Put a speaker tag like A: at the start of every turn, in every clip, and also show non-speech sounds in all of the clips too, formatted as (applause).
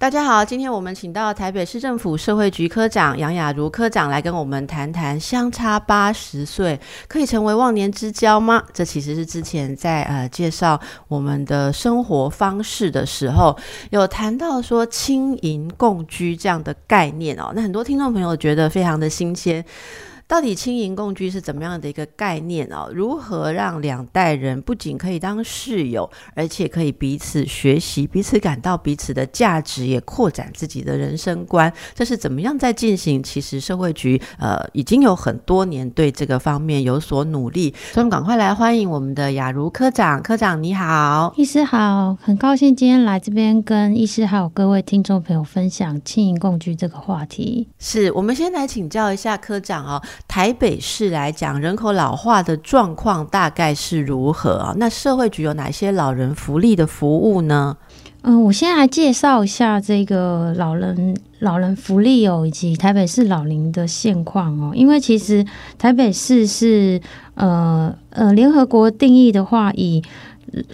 A: 大家好，今天我们请到台北市政府社会局科长杨雅茹科长来跟我们谈谈，相差八十岁可以成为忘年之交吗？这其实是之前在呃介绍我们的生活方式的时候，有谈到说轻盈共居这样的概念哦。那很多听众朋友觉得非常的新鲜。到底轻盈共居是怎么样的一个概念哦？如何让两代人不仅可以当室友，而且可以彼此学习、彼此感到彼此的价值，也扩展自己的人生观？这是怎么样在进行？其实社会局呃已经有很多年对这个方面有所努力，所以我们赶快来欢迎我们的雅茹科长。科长你好，
B: 医师好，很高兴今天来这边跟医师还有各位听众朋友分享轻盈共居这个话题。
A: 是我们先来请教一下科长哦。台北市来讲，人口老化的状况大概是如何啊？那社会局有哪些老人福利的服务呢？
B: 嗯，我先来介绍一下这个老人老人福利哦，以及台北市老龄的现况哦。因为其实台北市是呃呃，联合国定义的话，以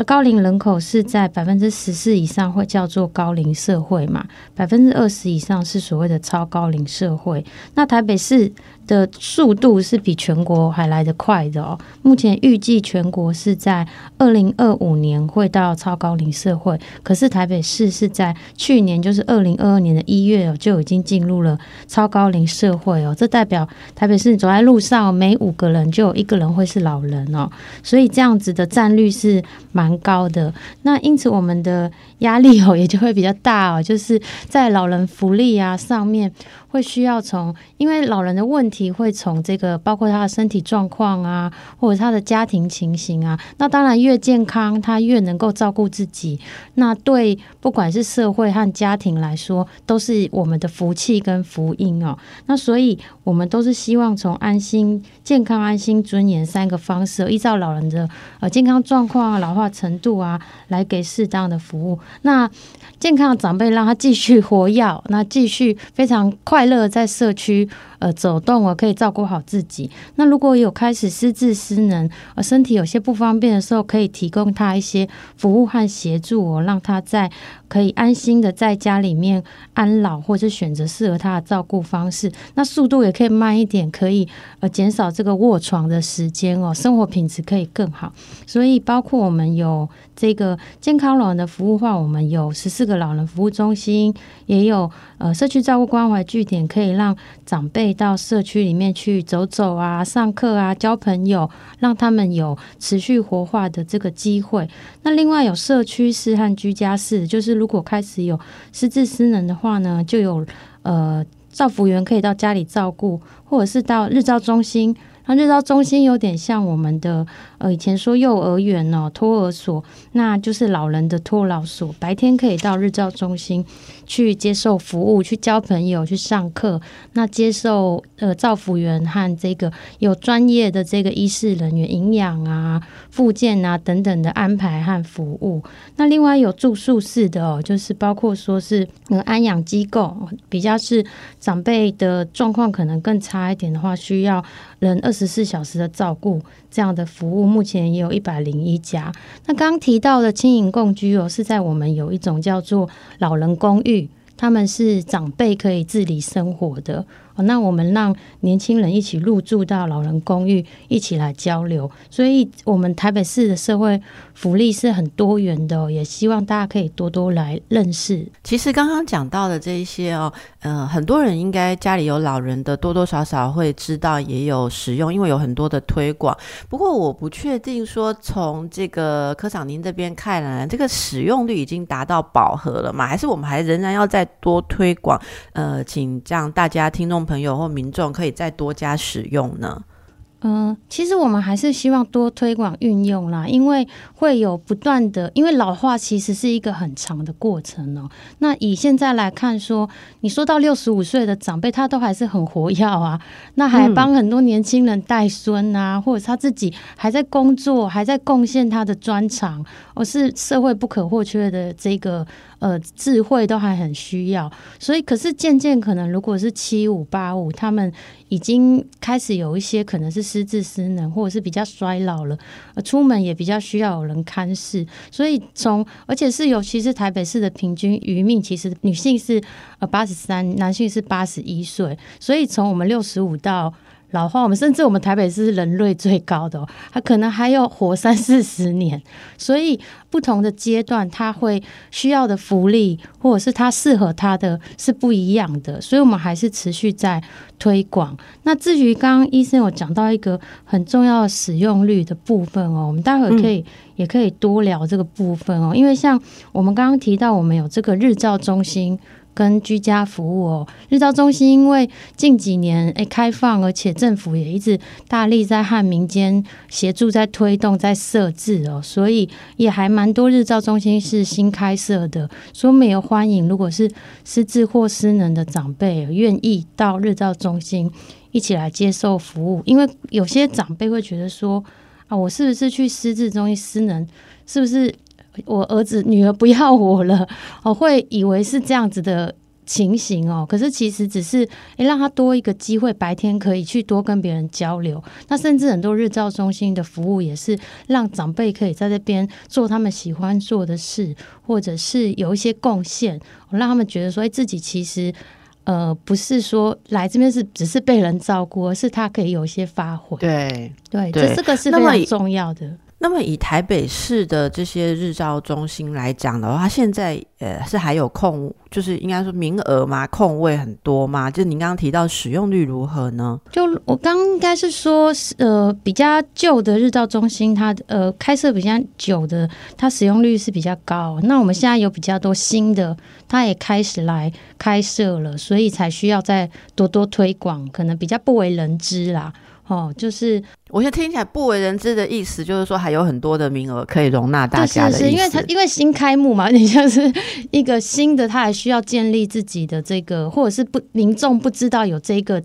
B: 高龄人口是在百分之十四以上会叫做高龄社会嘛，百分之二十以上是所谓的超高龄社会。那台北市的速度是比全国还来得快的哦。目前预计全国是在二零二五年会到超高龄社会，可是台北市是在去年，就是二零二二年的一月哦，就已经进入了超高龄社会哦。这代表台北市走在路上，每五个人就有一个人会是老人哦，所以这样子的占率是蛮高的。那因此我们的压力哦也就会比较大哦，就是在老人福利啊上面。会需要从，因为老人的问题会从这个包括他的身体状况啊，或者他的家庭情形啊。那当然越健康，他越能够照顾自己。那对不管是社会和家庭来说，都是我们的福气跟福音哦。那所以我们都是希望从安心、健康、安心、尊严三个方式，依照老人的呃健康状况啊、老化程度啊，来给适当的服务。那健康的长辈让他继续活跃，那继续非常快。快乐在社区呃走动哦，可以照顾好自己。那如果有开始失智失能，呃身体有些不方便的时候，可以提供他一些服务和协助哦，让他在可以安心的在家里面安老，或者选择适合他的照顾方式。那速度也可以慢一点，可以呃减少这个卧床的时间哦，生活品质可以更好。所以包括我们有这个健康老人的服务话，我们有十四个老人服务中心，也有呃社区照顾关怀据点。可以让长辈到社区里面去走走啊，上课啊，交朋友，让他们有持续活化的这个机会。那另外有社区式和居家式，就是如果开始有失智失能的话呢，就有呃照服员可以到家里照顾，或者是到日照中心。那日照中心有点像我们的呃以前说幼儿园哦托儿所，那就是老人的托老所。白天可以到日照中心去接受服务，去交朋友，去上课。那接受呃照服员和这个有专业的这个医师人员营养啊、复健啊等等的安排和服务。那另外有住宿式的哦，就是包括说是呃安养机构，比较是长辈的状况可能更差一点的话，需要人二。十四小时的照顾，这样的服务目前也有一百零一家。那刚提到的轻盈共居哦，是在我们有一种叫做老人公寓，他们是长辈可以自理生活的。那我们让年轻人一起入住到老人公寓，一起来交流。所以，我们台北市的社会福利是很多元的，也希望大家可以多多来认识。
A: 其实刚刚讲到的这一些哦，呃，很多人应该家里有老人的，多多少少会知道，也有使用，因为有很多的推广。不过，我不确定说从这个科长您这边看来，这个使用率已经达到饱和了吗？还是我们还仍然要再多推广？呃，请让大家听众。朋友或民众可以再多加使用呢？
B: 嗯，其实我们还是希望多推广运用啦，因为会有不断的，因为老化其实是一个很长的过程哦。那以现在来看，说你说到六十五岁的长辈，他都还是很活跃啊，那还帮很多年轻人带孙啊，或者他自己还在工作，还在贡献他的专长，而是社会不可或缺的这个呃智慧都还很需要。所以，可是渐渐可能如果是七五八五，他们已经开始有一些可能是失智失能，或者是比较衰老了，呃，出门也比较需要有人看视。所以从而且是尤其是台北市的平均余命，其实女性是呃八十三，男性是八十一岁。所以从我们六十五到老化，我们甚至我们台北是人类最高的，他可能还要活三四十年，所以不同的阶段，他会需要的福利或者是他适合他的是不一样的，所以我们还是持续在推广。那至于刚刚医生有讲到一个很重要的使用率的部分哦，我们待会可以也可以多聊这个部分哦，因为像我们刚刚提到，我们有这个日照中心。跟居家服务哦，日照中心因为近几年诶开放，而且政府也一直大力在和民间协助在推动在设置哦，所以也还蛮多日照中心是新开设的，说没有欢迎，如果是失智或失能的长辈愿意到日照中心一起来接受服务，因为有些长辈会觉得说啊，我是不是去失智中心失能，是不是？我儿子女儿不要我了，我 (laughs) 会以为是这样子的情形哦。可是其实只是诶，让他多一个机会，白天可以去多跟别人交流。那甚至很多日照中心的服务也是让长辈可以在这边做他们喜欢做的事，或者是有一些贡献，让他们觉得说，哎，自己其实呃不是说来这边是只是被人照顾，而是他可以有一些发挥。
A: 对
B: 对，这这个是非常重要的。
A: 那么以台北市的这些日照中心来讲的话，现在呃是还有空，就是应该说名额嘛，空位很多嘛。就您刚刚提到使用率如何呢？
B: 就我刚应该是说，呃，比较旧的日照中心，它呃开设比较久的，它使用率是比较高。那我们现在有比较多新的，它也开始来开设了，所以才需要再多多推广，可能比较不为人知啦。哦，就是
A: 我觉得听起来不为人知的意思，就是说还有很多的名额可以容纳大家
B: 的。是是，因为它因为新开幕嘛，(laughs) 你像是一个新的，他还需要建立自己的这个，或者是不民众不知道有这个。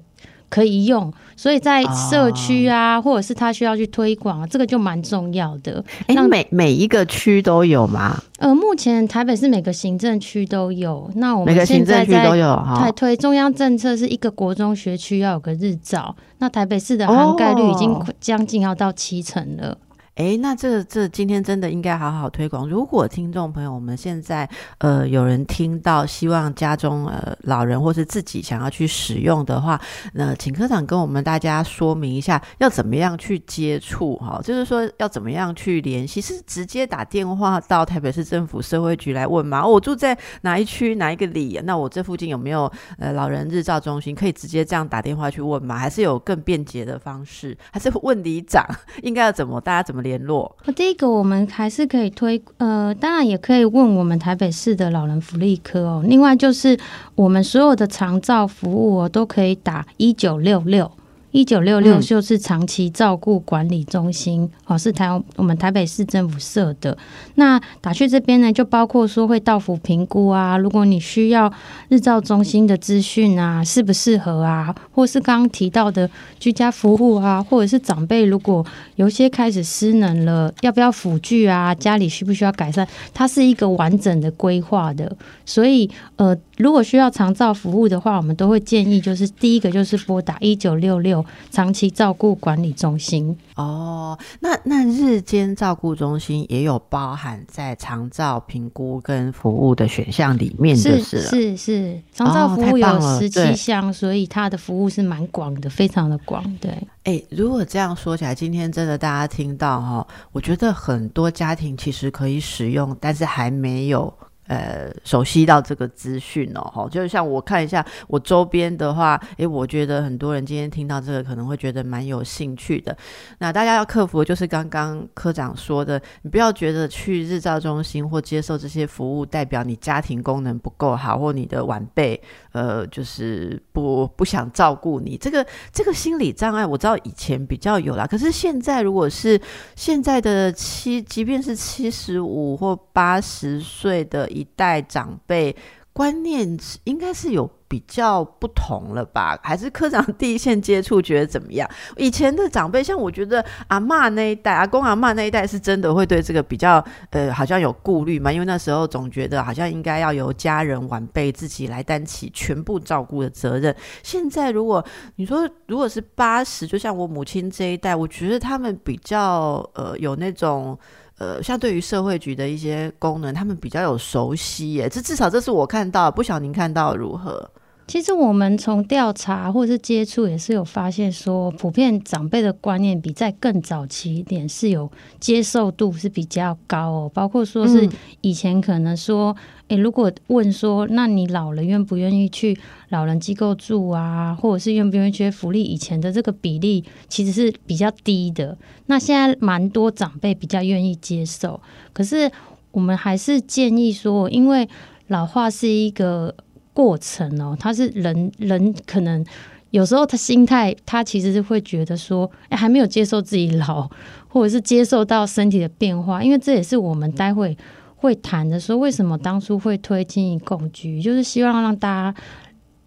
B: 可以用，所以在社区啊，或者是他需要去推广，这个就蛮重要的。
A: 哎，每每一个区都有吗？
B: 呃，目前台北市每个行政区都有。那我
A: 们每个行政区都有
B: 在推中央政策，是一个国中学区要有个日照。那台北市的涵盖率已经将近要到七成了。
A: 哎，那这这今天真的应该好好推广。如果听众朋友，我们现在呃有人听到，希望家中呃老人或是自己想要去使用的话，那请科长跟我们大家说明一下，要怎么样去接触哈？就是说要怎么样去联系？是直接打电话到台北市政府社会局来问吗？我住在哪一区哪一个里？那我这附近有没有呃老人日照中心？可以直接这样打电话去问吗？还是有更便捷的方式？还是问里长 (laughs) 应该要怎么？大家怎么？联络。
B: 第一个，我们还是可以推，呃，当然也可以问我们台北市的老人福利科哦。另外，就是我们所有的长照服务哦，都可以打一九六六。一九六六就是长期照顾管理中心，哦，是台我们台北市政府设的。那打去这边呢，就包括说会到府评估啊，如果你需要日照中心的资讯啊，适不适合啊，或是刚刚提到的居家服务啊，或者是长辈如果有些开始失能了，要不要辅具啊，家里需不需要改善，它是一个完整的规划的。所以，呃，如果需要长照服务的话，我们都会建议就是第一个就是拨打一九六六。长期照顾管理中心
A: 哦，那那日间照顾中心也有包含在长照评估跟服务的选项里面，是
B: 是是是，长照服务有十七项，所以它的服务是蛮广的，非常的广。对，
A: 哎，如果这样说起来，今天真的大家听到哈，我觉得很多家庭其实可以使用，但是还没有。呃，熟悉到这个资讯哦，哈，就是像我看一下我周边的话，诶，我觉得很多人今天听到这个可能会觉得蛮有兴趣的。那大家要克服就是刚刚科长说的，你不要觉得去日照中心或接受这些服务代表你家庭功能不够好，或你的晚辈呃就是不不想照顾你，这个这个心理障碍我知道以前比较有啦，可是现在如果是现在的七，即便是七十五或八十岁的。一代长辈观念应该是有比较不同了吧？(laughs) 还是科长第一线接触觉得怎么样？以前的长辈，像我觉得阿妈那一代、阿公阿妈那一代，是真的会对这个比较呃，好像有顾虑嘛？因为那时候总觉得好像应该要由家人晚辈自己来担起全部照顾的责任。现在如果你说如果是八十，就像我母亲这一代，我觉得他们比较呃有那种。呃，相对于社会局的一些功能，他们比较有熟悉耶，这至少这是我看到，不晓您看到如何？
B: 其实我们从调查或者是接触，也是有发现说，普遍长辈的观念比在更早期一点是有接受度是比较高哦。包括说是以前可能说，诶，如果问说，那你老了愿不愿意去老人机构住啊，或者是愿不愿意去福利？以前的这个比例其实是比较低的。那现在蛮多长辈比较愿意接受，可是我们还是建议说，因为老化是一个。过程哦，他是人人可能有时候他心态，他其实是会觉得说，哎，还没有接受自己老，或者是接受到身体的变化，因为这也是我们待会会谈的，说为什么当初会推进共居，就是希望让大家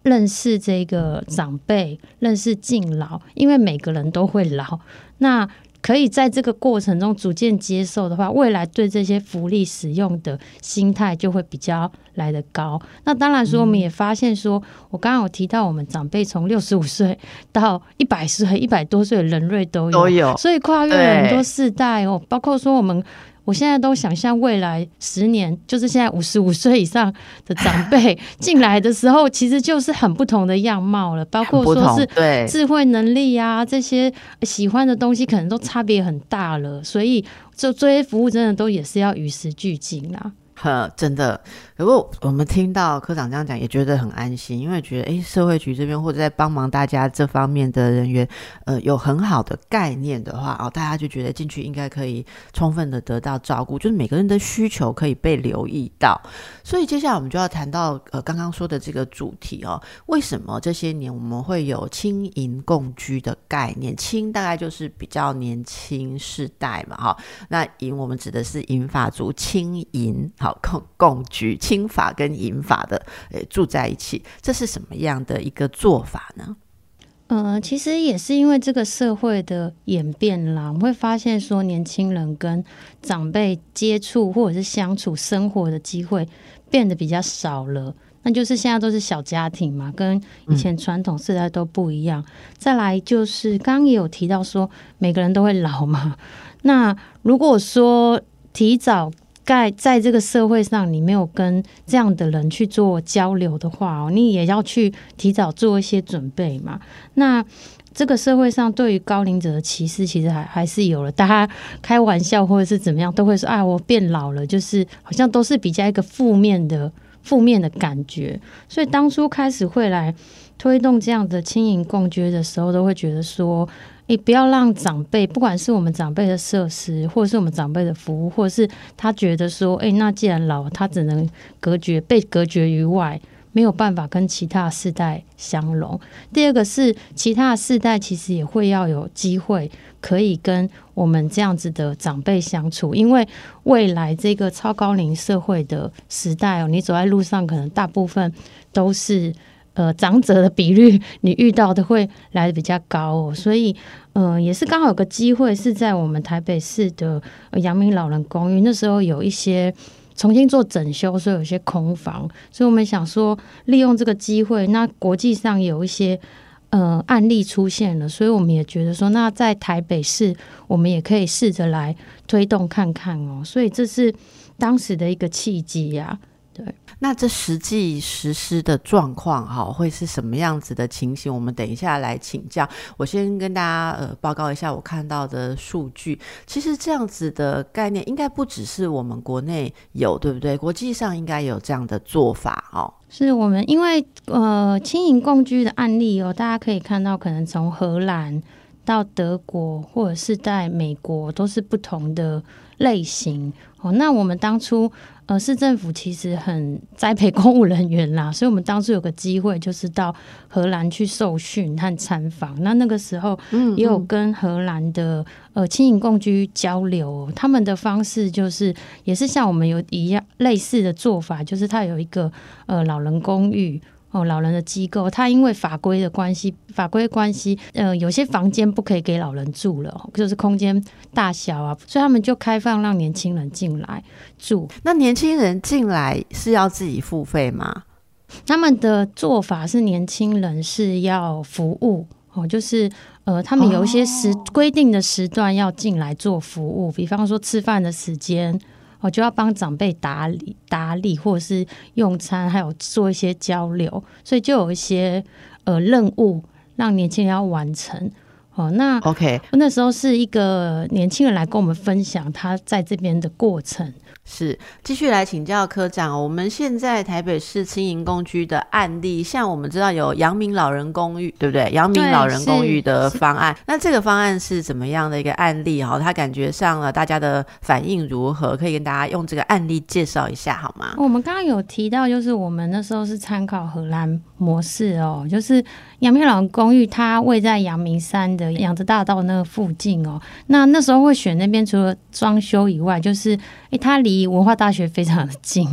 B: 认识这个长辈，认识敬老，因为每个人都会老，那。可以在这个过程中逐渐接受的话，未来对这些福利使用的心态就会比较来得高。那当然说，我们也发现说，我刚刚有提到，我们长辈从六十五岁到一百岁、一百多岁，人瑞都有，
A: 都有，
B: 所以跨越了很多世代哦，包括说我们。我现在都想象未来十年，就是现在五十五岁以上的长辈 (laughs) 进来的时候，其实就是很不同的样貌了。包括说是智慧能力啊，这些喜欢的东西，可能都差别很大了。所以，这这些服务真的都也是要与时俱进啦。
A: 呵，真的。如果我们听到科长这样讲，也觉得很安心，因为觉得哎，社会局这边或者在帮忙大家这方面的人员，呃，有很好的概念的话，哦，大家就觉得进去应该可以充分的得到照顾，就是每个人的需求可以被留意到。所以接下来我们就要谈到呃刚刚说的这个主题哦，为什么这些年我们会有轻盈共居的概念？轻大概就是比较年轻世代嘛，哈，那银我们指的是银发族轻盈，好共共居。轻法跟银法的，诶，住在一起，这是什么样的一个做法呢？
B: 呃，其实也是因为这个社会的演变啦，我们会发现说，年轻人跟长辈接触或者是相处生活的机会变得比较少了。那就是现在都是小家庭嘛，跟以前传统世代都不一样。再来就是刚刚也有提到说，每个人都会老嘛。那如果说提早。在在这个社会上，你没有跟这样的人去做交流的话，你也要去提早做一些准备嘛。那这个社会上对于高龄者的歧视，其实还还是有了。大家开玩笑或者是怎么样，都会说：“啊，我变老了。”就是好像都是比较一个负面的负面的感觉。所以当初开始会来推动这样的轻盈共居的时候，都会觉得说。你不要让长辈，不管是我们长辈的设施，或者是我们长辈的服务，或者是他觉得说，哎，那既然老，他只能隔绝，被隔绝于外，没有办法跟其他世代相融。第二个是，其他世代其实也会要有机会可以跟我们这样子的长辈相处，因为未来这个超高龄社会的时代哦，你走在路上，可能大部分都是。呃，长者的比率，你遇到的会来的比较高哦，所以，嗯，也是刚好有个机会，是在我们台北市的阳明老人公寓，那时候有一些重新做整修，所以有些空房，所以我们想说，利用这个机会，那国际上有一些呃案例出现了，所以我们也觉得说，那在台北市，我们也可以试着来推动看看哦，所以这是当时的一个契机呀。对，
A: 那这实际实施的状况哈，会是什么样子的情形？我们等一下来请教。我先跟大家呃报告一下我看到的数据。其实这样子的概念，应该不只是我们国内有，对不对？国际上应该有这样的做法哦。
B: 是我们因为呃轻盈共居的案例哦，大家可以看到，可能从荷兰到德国，或者是在美国，都是不同的类型哦。那我们当初。呃，市政府其实很栽培公务人员啦，所以我们当初有个机会，就是到荷兰去受训和参访。那那个时候，也有跟荷兰的呃轻盈共居交流，他们的方式就是也是像我们有一样类似的做法，就是他有一个呃老人公寓。哦，老人的机构，他因为法规的关系，法规关系，呃，有些房间不可以给老人住了，就是空间大小啊，所以他们就开放让年轻人进来住。
A: 那年轻人进来是要自己付费吗？
B: 他们的做法是年轻人是要服务哦，就是呃，他们有一些时规定的时段要进来做服务，比方说吃饭的时间。我就要帮长辈打理打理，或是用餐，还有做一些交流，所以就有一些呃任务让年轻人要完成。哦，那
A: OK，
B: 那时候是一个年轻人来跟我们分享他在这边的过程。
A: 是，继续来请教科长。我们现在台北市轻盈公居的案例，像我们知道有阳明老人公寓，对不对？阳明老人公寓的方案，那这个方案是怎么样的一个案例？哈，他感觉上了大家的反应如何？可以跟大家用这个案例介绍一下好吗？
B: 我们刚刚有提到，就是我们那时候是参考荷兰模式哦，就是阳明老人公寓，它位在阳明山的扬子大道那个附近哦。那那时候会选那边，除了装修以外，就是诶，它离离文化大学非常的近，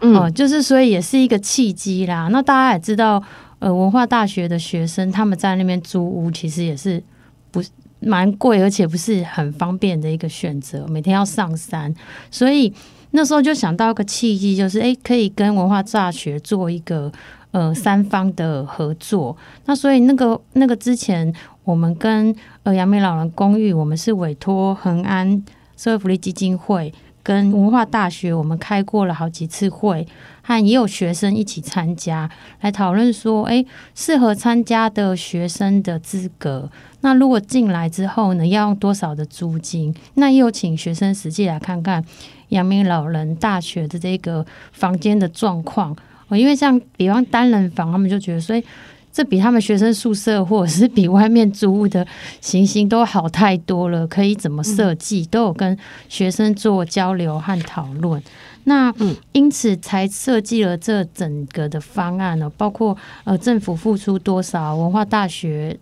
B: 哦，就是所以也是一个契机啦。那大家也知道，呃，文化大学的学生他们在那边租屋，其实也是不蛮贵，而且不是很方便的一个选择，每天要上山。所以那时候就想到一个契机，就是哎，可以跟文化大学做一个呃三方的合作。那所以那个那个之前，我们跟呃阳明老人公寓，我们是委托恒安社会福利基金会。跟文化大学，我们开过了好几次会，和也有学生一起参加，来讨论说，诶，适合参加的学生的资格。那如果进来之后呢，要用多少的租金？那也有请学生实际来看看阳明老人大学的这个房间的状况。哦，因为像比方单人房，他们就觉得，所以。这比他们学生宿舍，或者是比外面租屋的情形都好太多了。可以怎么设计，都有跟学生做交流和讨论。那因此才设计了这整个的方案呢，包括呃政府付出多少，文化大学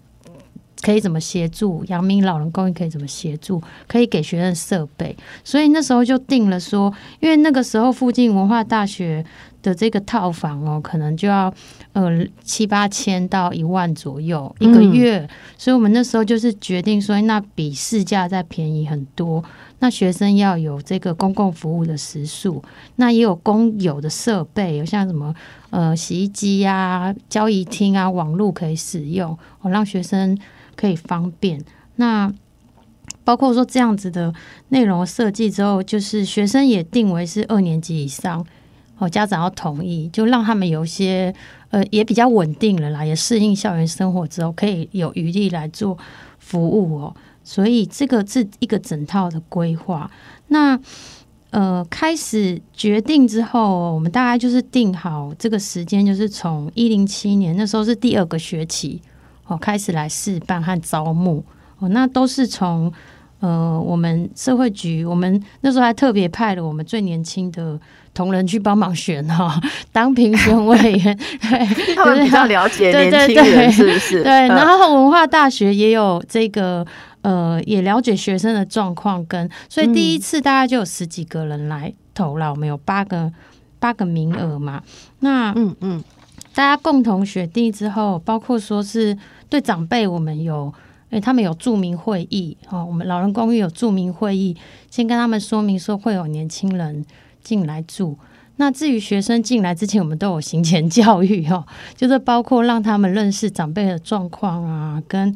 B: 可以怎么协助，阳明老人公寓可以怎么协助，可以给学生设备。所以那时候就定了说，因为那个时候附近文化大学。的这个套房哦，可能就要呃七八千到一万左右一个月，所以我们那时候就是决定说，那比市价再便宜很多。那学生要有这个公共服务的食宿，那也有公有的设备，有像什么呃洗衣机呀、交易厅啊、网络可以使用，哦，让学生可以方便。那包括说这样子的内容设计之后，就是学生也定为是二年级以上。哦，家长要同意，就让他们有一些呃也比较稳定了啦，也适应校园生活之后，可以有余力来做服务哦。所以这个是一个整套的规划。那呃开始决定之后，我们大概就是定好这个时间，就是从一零七年那时候是第二个学期哦开始来试办和招募哦，那都是从呃我们社会局，我们那时候还特别派了我们最年轻的。同仁去帮忙选哈，(laughs) 当评选委员，(laughs)
A: 对，(laughs) 他们比较了解年轻人是不是？
B: 对，然后文化大学也有这个呃，也了解学生的状况，跟所以第一次大概就有十几个人来投了，我们有八个八个名额嘛。那嗯嗯，大家共同选定之后，包括说是对长辈，我们有诶，他们有著名会议哦，我们老人公寓有著名会议，先跟他们说明说会有年轻人。进来住，那至于学生进来之前，我们都有行前教育哦，(laughs) 就是包括让他们认识长辈的状况啊，跟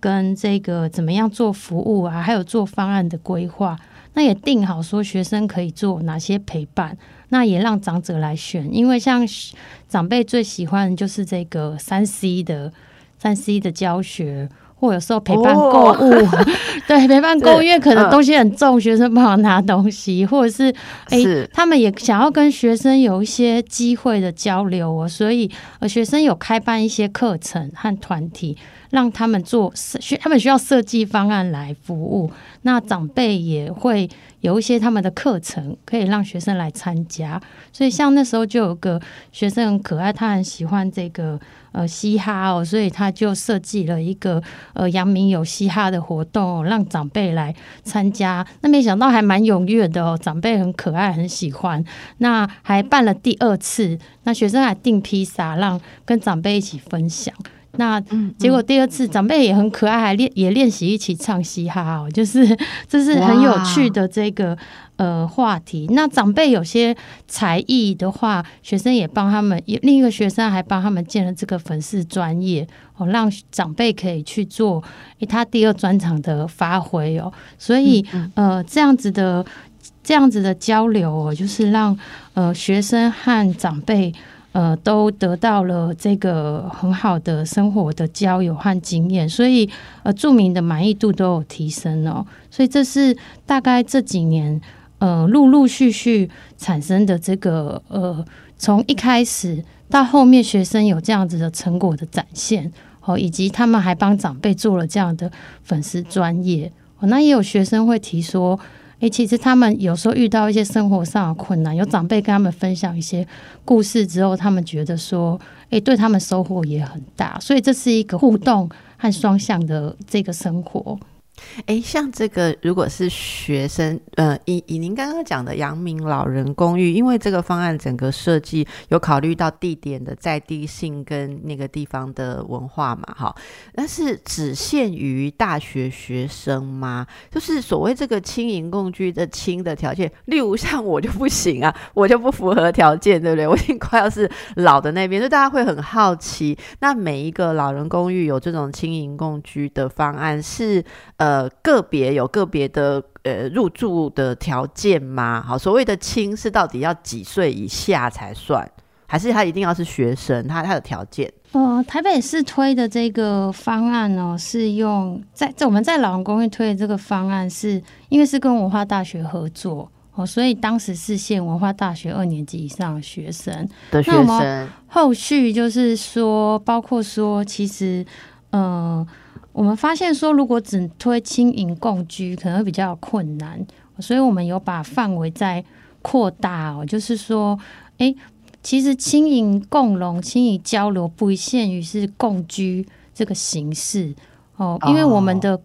B: 跟这个怎么样做服务啊，还有做方案的规划。那也定好说学生可以做哪些陪伴，那也让长者来选，因为像长辈最喜欢的就是这个三 C 的三 C 的教学。或有时候陪伴购物，(laughs) 对陪伴购物，因为可能东西很重，学生不好拿东西，或者是哎，他们也想要跟学生有一些机会的交流哦，所以呃，学生有开办一些课程和团体，让他们做设，他们需要设计方案来服务。那长辈也会有一些他们的课程，可以让学生来参加。所以像那时候就有个学生很可爱，他很喜欢这个。呃嘻哈哦，所以他就设计了一个呃阳明有嘻哈的活动，让长辈来参加。那没想到还蛮踊跃的哦，长辈很可爱，很喜欢。那还办了第二次，那学生还订披萨，让跟长辈一起分享。那结果第二次长辈也很可爱，还练也练习一起唱嘻哈哦，就是这是很有趣的这个呃话题。那长辈有些才艺的话，学生也帮他们，另一个学生还帮他们建了这个粉丝专业哦，让长辈可以去做他第二专场的发挥哦。所以呃这样子的这样子的交流哦，就是让呃学生和长辈。呃，都得到了这个很好的生活的交友和经验，所以呃，著名的满意度都有提升哦。所以这是大概这几年呃，陆陆续续产生的这个呃，从一开始到后面学生有这样子的成果的展现哦，以及他们还帮长辈做了这样的粉丝专业哦。那也有学生会提说。诶，其实他们有时候遇到一些生活上的困难，有长辈跟他们分享一些故事之后，他们觉得说，诶，对他们收获也很大，所以这是一个互动和双向的这个生活。
A: 哎，像这个，如果是学生，呃，以以您刚刚讲的阳明老人公寓，因为这个方案整个设计有考虑到地点的在地性跟那个地方的文化嘛，哈，那是只限于大学学生吗？就是所谓这个轻盈共居的轻的条件，例如像我就不行啊，我就不符合条件，对不对？我已经快要是老的那边，所以大家会很好奇，那每一个老人公寓有这种轻盈共居的方案是？呃，个别有个别的呃入住的条件吗？好，所谓的轻是到底要几岁以下才算，还是他一定要是学生？他他的条件？
B: 呃，台北市推的这个方案呢，是用在在我们在老人公寓推的这个方案，是因为是跟文化大学合作哦，所以当时是限文化大学二年级以上学生
A: 的学生。
B: 后续就是说，包括说，其实呃。我们发现说，如果只推轻盈共居，可能会比较困难，所以我们有把范围在扩大哦。就是说，诶，其实轻盈共融、轻盈交流不限于是共居这个形式哦，因为我们的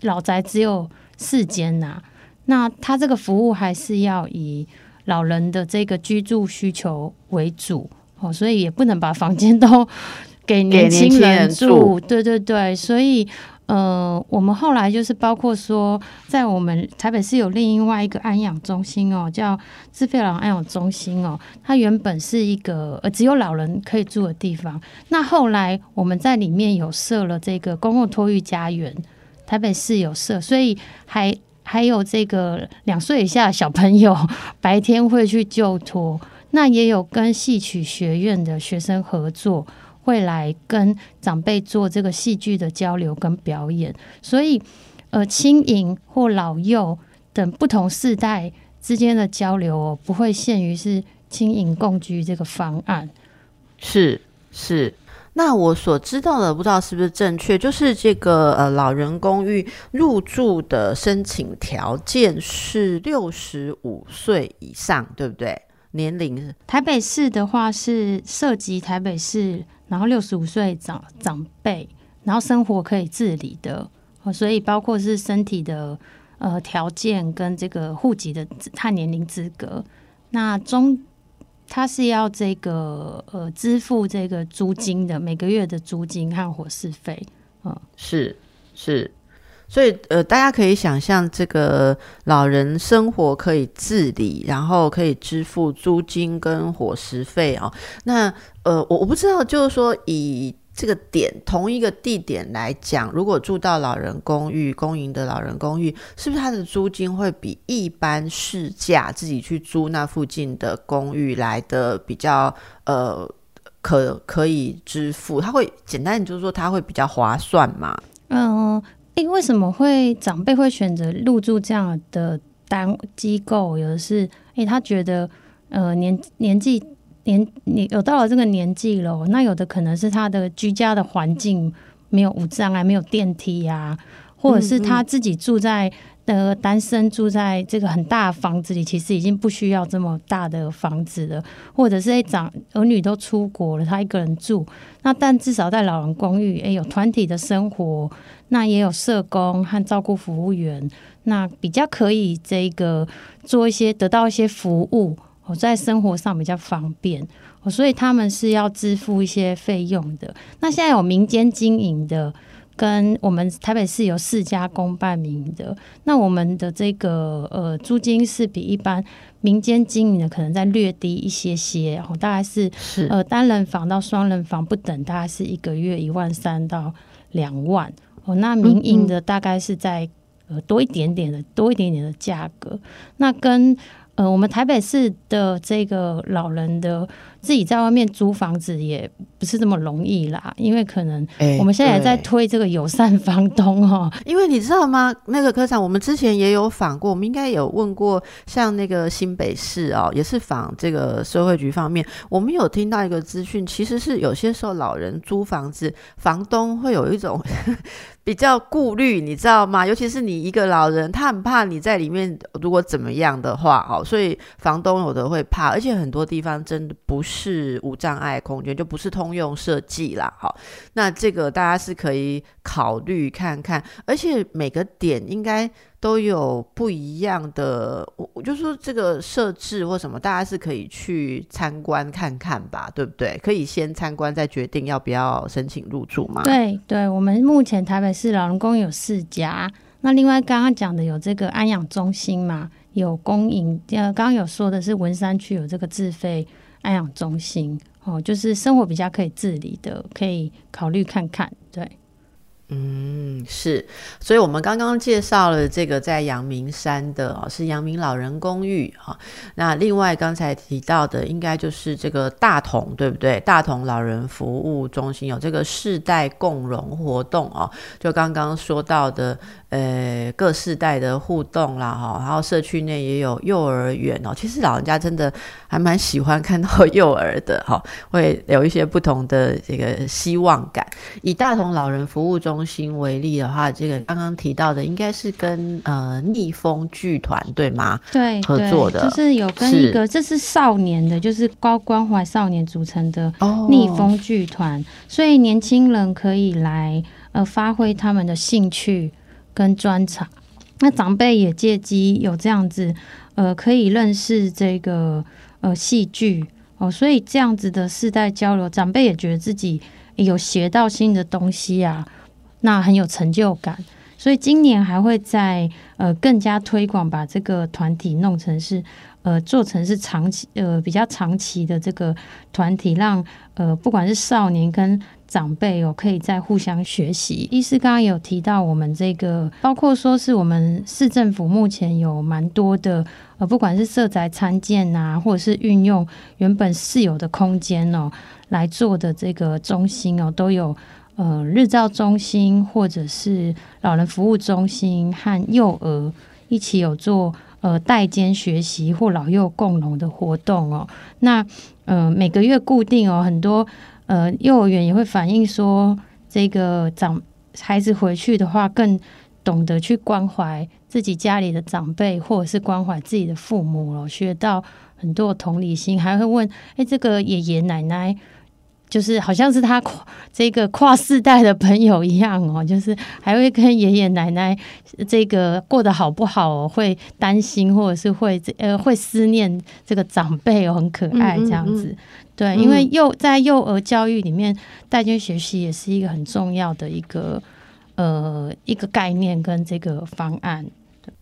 B: 老宅只有四间呐，那它这个服务还是要以老人的这个居住需求为主哦，所以也不能把房间都。给年轻人住，对对对，所以呃，我们后来就是包括说，在我们台北市有另外一个安养中心哦，叫自费老安养中心哦，它原本是一个呃只有老人可以住的地方，那后来我们在里面有设了这个公共托育家园，台北市有设，所以还还有这个两岁以下的小朋友白天会去就托，那也有跟戏曲学院的学生合作。会来跟长辈做这个戏剧的交流跟表演，所以呃，轻盈或老幼等不同世代之间的交流哦，不会限于是轻盈共居这个方案。
A: 是是，那我所知道的不知道是不是正确，就是这个呃老人公寓入住的申请条件是六十五岁以上，对不对？年龄
B: 台北市的话是涉及台北市。然后六十五岁长长辈，然后生活可以自理的，所以包括是身体的呃条件跟这个户籍的他年龄资格。那中他是要这个呃支付这个租金的，每个月的租金和伙食费。嗯，
A: 是是。所以，呃，大家可以想象，这个老人生活可以自理，然后可以支付租金跟伙食费哦。那，呃，我我不知道，就是说，以这个点同一个地点来讲，如果住到老人公寓、公营的老人公寓，是不是它的租金会比一般市价自己去租那附近的公寓来的比较，呃，可可以支付？它会简单，就是说，它会比较划算嘛？
B: 嗯。诶，为什么会长辈会选择入住这样的单机构？有的是，诶，他觉得，呃，年年纪年你有到了这个年纪了，那有的可能是他的居家的环境没有无障碍，没有电梯呀，或者是他自己住在的单身住在这个很大的房子里，其实已经不需要这么大的房子了，或者是长儿女都出国了，他一个人住，那但至少在老人公寓，诶有团体的生活，那也有社工和照顾服务员，那比较可以这个做一些得到一些服务，我在生活上比较方便，所以他们是要支付一些费用的。那现在有民间经营的。跟我们台北市有四家公办民营的，那我们的这个呃租金是比一般民间经营的可能再略低一些些，然后大概是呃单人房到双人房不等，大概是一个月一万三到两万哦。那民营的大概是在呃多一点点的多一点点的价格，那跟。呃，我们台北市的这个老人的自己在外面租房子也不是这么容易啦，因为可能我们现在也在推这个友善房东哦。(laughs)
A: 因为你知道吗？那个科长，我们之前也有访过，我们应该有问过，像那个新北市哦，也是访这个社会局方面，我们有听到一个资讯，其实是有些时候老人租房子，房东会有一种。比较顾虑，你知道吗？尤其是你一个老人，他很怕你在里面如果怎么样的话，哦，所以房东有的会怕，而且很多地方真的不是无障碍空间，就不是通用设计啦，好，那这个大家是可以考虑看看，而且每个点应该。都有不一样的，我我就说这个设置或什么，大家是可以去参观看看吧，对不对？可以先参观再决定要不要申请入住吗？
B: 对对，我们目前台北市老人公有四家，那另外刚刚讲的有这个安养中心嘛，有公营，呃，刚刚有说的是文山区有这个自费安养中心，哦，就是生活比较可以自理的，可以考虑看看，对。
A: 嗯，是，所以我们刚刚介绍了这个在阳明山的哦，是阳明老人公寓哈。那另外刚才提到的，应该就是这个大同，对不对？大同老人服务中心有这个世代共融活动哦，就刚刚说到的。呃，各世代的互动啦，哈，然后社区内也有幼儿园哦。其实老人家真的还蛮喜欢看到 (laughs) 幼儿的，哈，会有一些不同的这个希望感。以大同老人服务中心为例的话，这个刚刚提到的应该是跟呃逆风剧团对吗？
B: 对，
A: 合作的，
B: 就是有跟一个这是少年的，就是高关怀少年组成的逆风剧团，所以年轻人可以来呃发挥他们的兴趣。跟专长，那长辈也借机有这样子，呃，可以认识这个呃戏剧哦，所以这样子的世代交流，长辈也觉得自己有学到新的东西啊，那很有成就感。所以今年还会在呃更加推广，把这个团体弄成是呃做成是长期呃比较长期的这个团体，让呃不管是少年跟长辈哦，可以在互相学习。医师刚刚有提到，我们这个包括说是我们市政府目前有蛮多的，呃，不管是设宅参建啊，或者是运用原本私有的空间哦来做的这个中心哦，都有呃日照中心或者是老人服务中心和幼儿一起有做呃代间学习或老幼共融的活动哦。那呃每个月固定哦很多。呃，幼儿园也会反映说，这个长孩子回去的话，更懂得去关怀自己家里的长辈，或者是关怀自己的父母了，学到很多同理心，还会问：哎，这个爷爷奶奶，就是好像是他跨这个跨世代的朋友一样哦，(laughs) 就是还会跟爷爷奶奶这个过得好不好，会担心，或者是会呃会思念这个长辈哦，很可爱这样子。对，因为幼在幼儿教育里面，代间学习也是一个很重要的一个呃一个概念跟这个方案。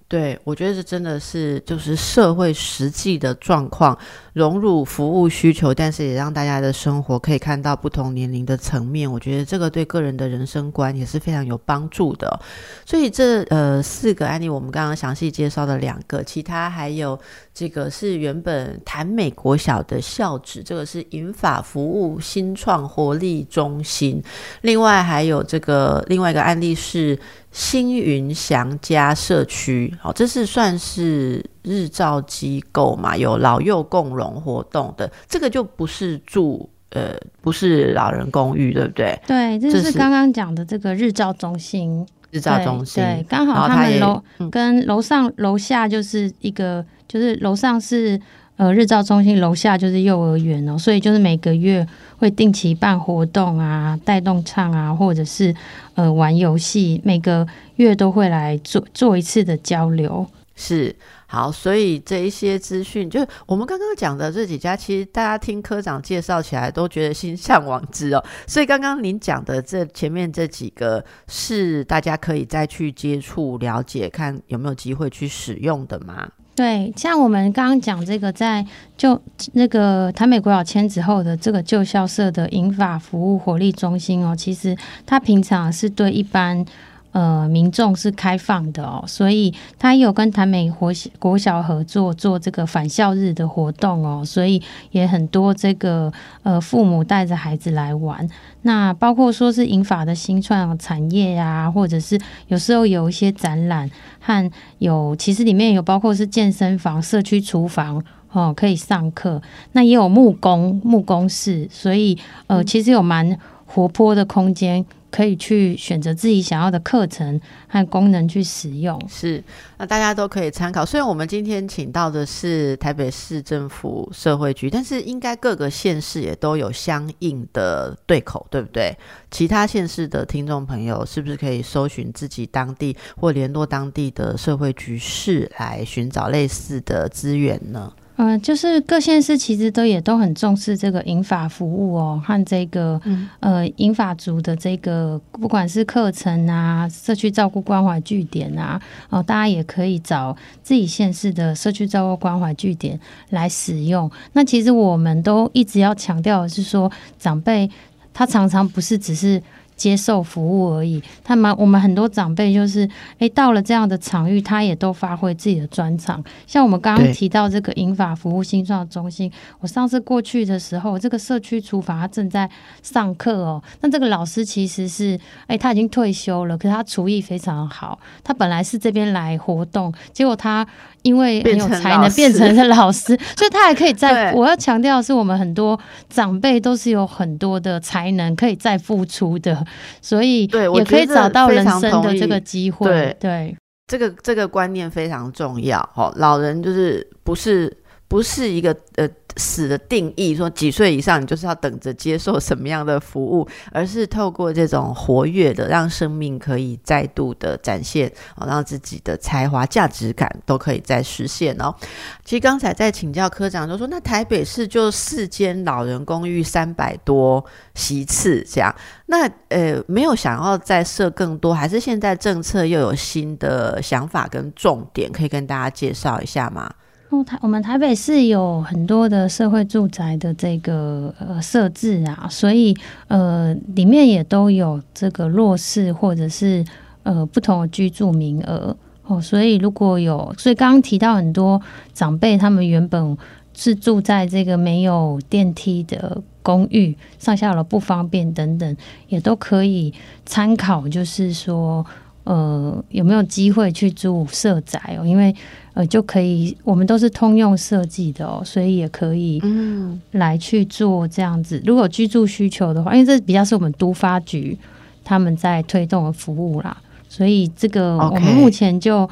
A: 对，我觉得这真的是就是社会实际的状况融入服务需求，但是也让大家的生活可以看到不同年龄的层面。我觉得这个对个人的人生观也是非常有帮助的。所以这呃四个案例，我们刚刚详细介绍的两个，其他还有这个是原本谈美国小的校址，这个是银法服务新创活力中心。另外还有这个另外一个案例是。星云祥家社区，好，这是算是日照机构嘛？有老幼共融活动的，这个就不是住，呃，不是老人公寓，对不对？
B: 对，这是刚刚讲的这个日照中心。
A: 日照中心，
B: 对，刚好他们楼跟楼上楼下就是一个，就是楼上是呃日照中心，楼下就是幼儿园哦，所以就是每个月会定期办活动啊，带动唱啊，或者是呃玩游戏，每个月都会来做做一次的交流，
A: 是。好，所以这一些资讯，就是我们刚刚讲的这几家，其实大家听科长介绍起来都觉得心向往之哦。(laughs) 所以刚刚您讲的这前面这几个，是大家可以再去接触、了解，看有没有机会去使用的吗？
B: 对，像我们刚刚讲这个，在就那个台美国小迁址后的这个旧校舍的银法服务活力中心哦，其实它平常是对一般。呃，民众是开放的哦，所以他有跟台美国国小合作做这个返校日的活动哦，所以也很多这个呃父母带着孩子来玩。那包括说是银法的新创产业呀，或者是有时候有一些展览和有其实里面有包括是健身房、社区厨房哦，可以上课。那也有木工木工室，所以呃，其实有蛮活泼的空间。可以去选择自己想要的课程和功能去使用，
A: 是那大家都可以参考。虽然我们今天请到的是台北市政府社会局，但是应该各个县市也都有相应的对口，对不对？其他县市的听众朋友是不是可以搜寻自己当地或联络当地的社会局市来寻找类似的资源呢？
B: 嗯，就是各县市其实都也都很重视这个银法服务哦，和这个呃银法族的这个不管是课程啊、社区照顾关怀据点啊，哦，大家也可以找自己县市的社区照顾关怀据点来使用。那其实我们都一直要强调的是说，长辈他常常不是只是。接受服务而已，他们我们很多长辈就是，哎，到了这样的场域，他也都发挥自己的专长。像我们刚刚提到这个银法服务新创中心，我上次过去的时候，这个社区厨房他正在上课哦。那这个老师其实是，哎，他已经退休了，可是他厨艺非常好。他本来是这边来活动，结果他。因为很有才能变成了老师，(laughs) 所以他还可以再。我要强调的是，我们很多长辈都是有很多的才能可以再付出的，所以也可以找到人生的这个机会。对，
A: 这个这个观念非常重要。哦，老人就是不是不是一个呃。死的定义说几岁以上你就是要等着接受什么样的服务，而是透过这种活跃的，让生命可以再度的展现，哦，让自己的才华、价值感都可以再实现哦。其实刚才在请教科长就说，那台北市就四间老人公寓三百多席次这样，那呃没有想要再设更多，还是现在政策又有新的想法跟重点，可以跟大家介绍一下吗？
B: 哦，台我们台北市有很多的社会住宅的这个呃设置啊，所以呃里面也都有这个弱势或者是呃不同的居住名额。哦，所以如果有，所以刚刚提到很多长辈他们原本是住在这个没有电梯的公寓，上下楼不方便等等，也都可以参考，就是说呃有没有机会去住社宅哦，因为。呃，就可以，我们都是通用设计的哦，所以也可以嗯来去做这样子。如果居住需求的话，因为这比较是我们都发局他们在推动的服务啦，所以这个我们目前就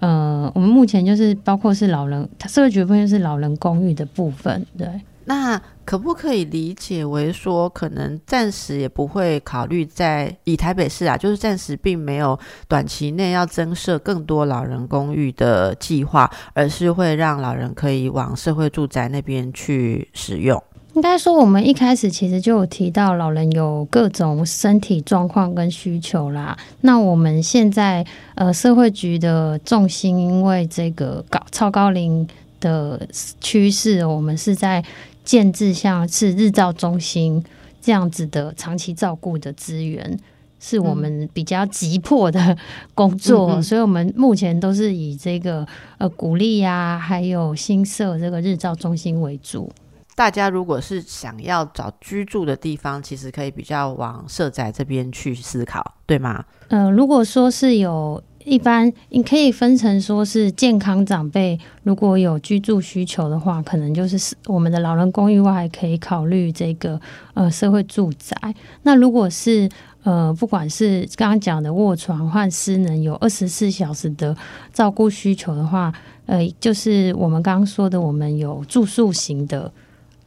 B: 呃，我们目前就是包括是老人，社会局部分是老人公寓的部分，对。
A: 那可不可以理解为说，可能暂时也不会考虑在以台北市啊，就是暂时并没有短期内要增设更多老人公寓的计划，而是会让老人可以往社会住宅那边去使用。
B: 应该说，我们一开始其实就有提到，老人有各种身体状况跟需求啦。那我们现在呃，社会局的重心，因为这个高超高龄的趋势，我们是在。建制像是日照中心这样子的长期照顾的资源，是我们比较急迫的工作，所以我们目前都是以这个呃鼓励呀，还有新设这个日照中心为主。
A: 大家如果是想要找居住的地方，其实可以比较往社宅这边去思考，对吗？
B: 呃，如果说是有。一般你可以分成说是健康长辈，如果有居住需求的话，可能就是我们的老人公寓外，可以考虑这个呃社会住宅。那如果是呃，不管是刚刚讲的卧床换失能有二十四小时的照顾需求的话，呃，就是我们刚刚说的，我们有住宿型的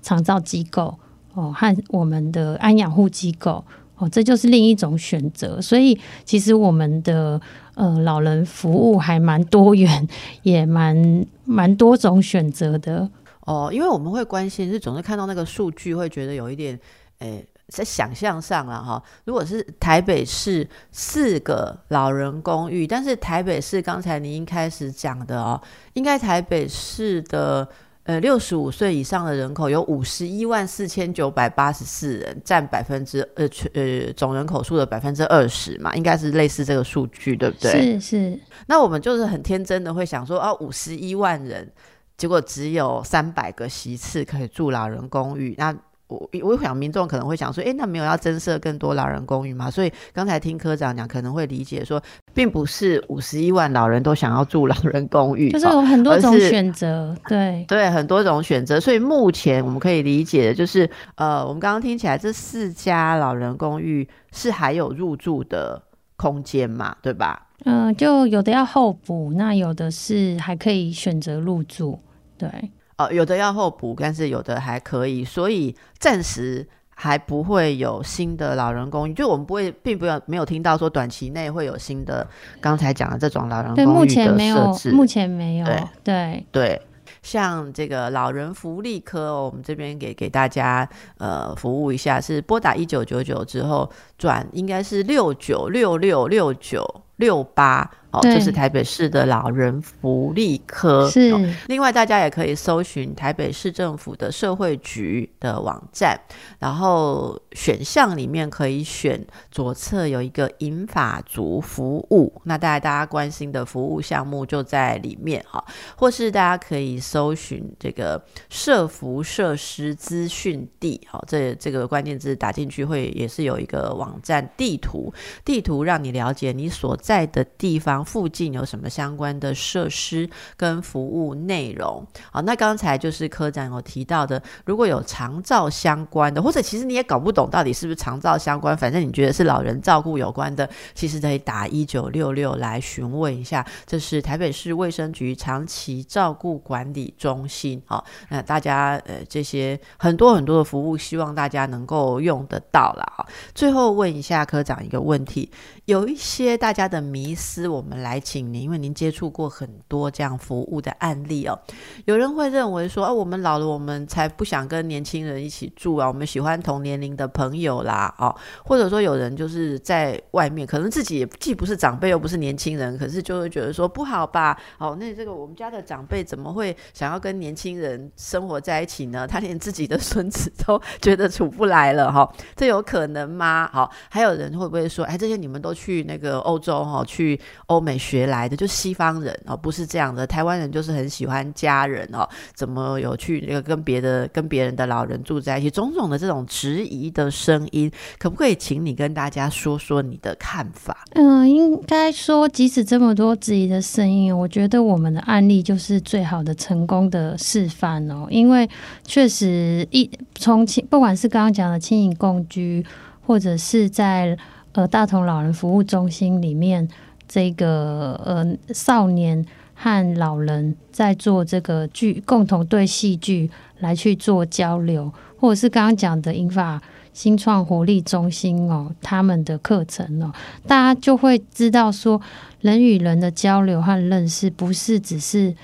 B: 长照机构哦，和我们的安养护机构哦，这就是另一种选择。所以其实我们的呃老人服务还蛮多元，也蛮蛮多种选择的
A: 哦。因为我们会关心，是总是看到那个数据，会觉得有一点诶。在想象上了哈，如果是台北市四个老人公寓，但是台北市刚才您一开始讲的哦，应该台北市的呃六十五岁以上的人口有五十一万四千九百八十四人，占百分之呃呃总人口数的百分之二十嘛，应该是类似这个数据，对不对？
B: 是是。
A: 那我们就是很天真的会想说，哦，五十一万人，结果只有三百个席次可以住老人公寓，那。我我想民众可能会想说，哎，那没有要增设更多老人公寓吗？所以刚才听科长讲，可能会理解说，并不是五十一万老人都想要住老人公寓，
B: 就是有很多种选择，对
A: 对，很多种选择。所以目前我们可以理解的就是，呃，我们刚刚听起来这四家老人公寓是还有入住的空间嘛，对吧？
B: 嗯，就有的要候补，那有的是还可以选择入住，对。
A: 呃，有的要候补，但是有的还可以，所以暂时还不会有新的老人公寓。就我们不会，并不要没有听到说短期内会有新的刚才讲的这种老人公寓
B: 目前没有，目前没有。对
A: 对，像这个老人福利科，我们这边给给大家呃服务一下，是拨打一九九九之后转，应该是六九六六六九六八。哦，这是台北市的老人福利科。
B: 是，
A: 另外大家也可以搜寻台北市政府的社会局的网站，然后选项里面可以选左侧有一个银法族服务，那大家大家关心的服务项目就在里面哈，或是大家可以搜寻这个社服设施资讯地，好，这这个关键字打进去会也是有一个网站地图，地图让你了解你所在的地方。附近有什么相关的设施跟服务内容？好，那刚才就是科长有提到的，如果有长照相关的，或者其实你也搞不懂到底是不是长照相关，反正你觉得是老人照顾有关的，其实可以打一九六六来询问一下。这是台北市卫生局长期照顾管理中心。好，那大家呃这些很多很多的服务，希望大家能够用得到了。最后问一下科长一个问题，有一些大家的迷思，我们。来请您，因为您接触过很多这样服务的案例哦。有人会认为说，啊，我们老了，我们才不想跟年轻人一起住啊，我们喜欢同年龄的朋友啦，哦，或者说有人就是在外面，可能自己既不是长辈又不是年轻人，可是就会觉得说不好吧？哦，那这个我们家的长辈怎么会想要跟年轻人生活在一起呢？(laughs) 他连自己的孙子都觉得处不来了哈，这有可能吗？好，还有人会不会说，哎，这些你们都去那个欧洲哈，去欧。美学来的就西方人哦，不是这样的。台湾人就是很喜欢家人哦，怎么有去那个跟别的跟别人的老人住在一起？种种的这种质疑的声音，可不可以请你跟大家说说你的看法？
B: 嗯，应该说，即使这么多质疑的声音，我觉得我们的案例就是最好的成功的示范哦。因为确实一从，不管是刚刚讲的亲影共居，或者是在呃大同老人服务中心里面。这个呃，少年和老人在做这个剧，共同对戏剧来去做交流，或者是刚刚讲的英法新创活力中心哦，他们的课程哦，大家就会知道说，人与人的交流和认识，不是只是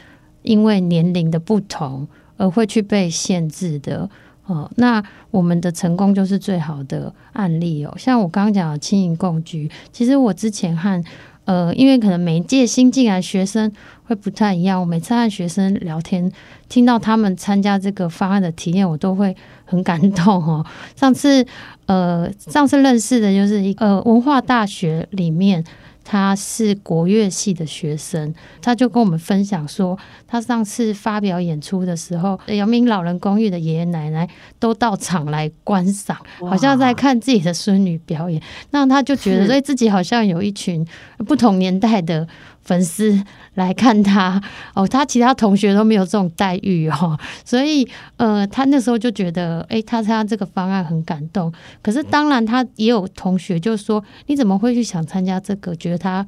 B: 因为年龄的不同而会去被限制的哦。那我们的成功就是最好的案例哦。像我刚刚讲的轻盈共居，其实我之前和呃，因为可能每一届新进来学生会不太一样，我每次和学生聊天，听到他们参加这个方案的体验，我都会很感动哦。(laughs) 上次，呃，上次认识的就是一呃文化大学里面。他是国乐系的学生，他就跟我们分享说，他上次发表演出的时候，阳明老人公寓的爷爷奶奶都到场来观赏，好像在看自己的孙女表演。那他就觉得，(laughs) 所以自己好像有一群不同年代的。粉丝来看他 (laughs) 哦，他其他同学都没有这种待遇哦，(laughs) 所以呃，他那时候就觉得，哎，他参加这个方案很感动。可是当然，他也有同学就说，你怎么会去想参加这个？觉得他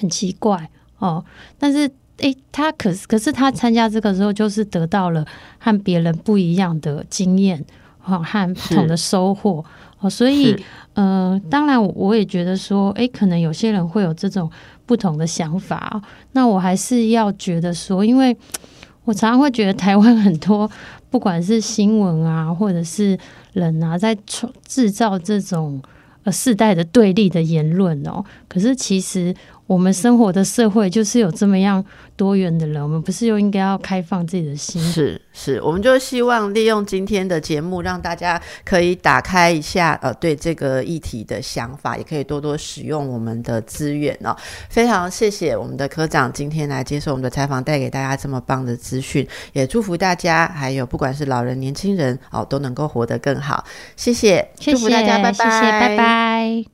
B: 很奇怪哦。但是，哎，他可是可是他参加这个时候，就是得到了和别人不一样的经验哦，和不同的收获哦。所以，呃，当然我也觉得说，诶，可能有些人会有这种。不同的想法，那我还是要觉得说，因为我常常会觉得台湾很多，不管是新闻啊，或者是人啊，在创制造这种呃世代的对立的言论哦。可是其实。我们生活的社会就是有这么样多元的人，我们不是又应该要开放自己的心？
A: 是是，我们就希望利用今天的节目，让大家可以打开一下呃对这个议题的想法，也可以多多使用我们的资源哦。非常谢谢我们的科长今天来接受我们的采访，带给大家这么棒的资讯，也祝福大家，还有不管是老人、年轻人哦，都能够活得更好。谢谢，
B: 祝福大家，拜拜，拜拜。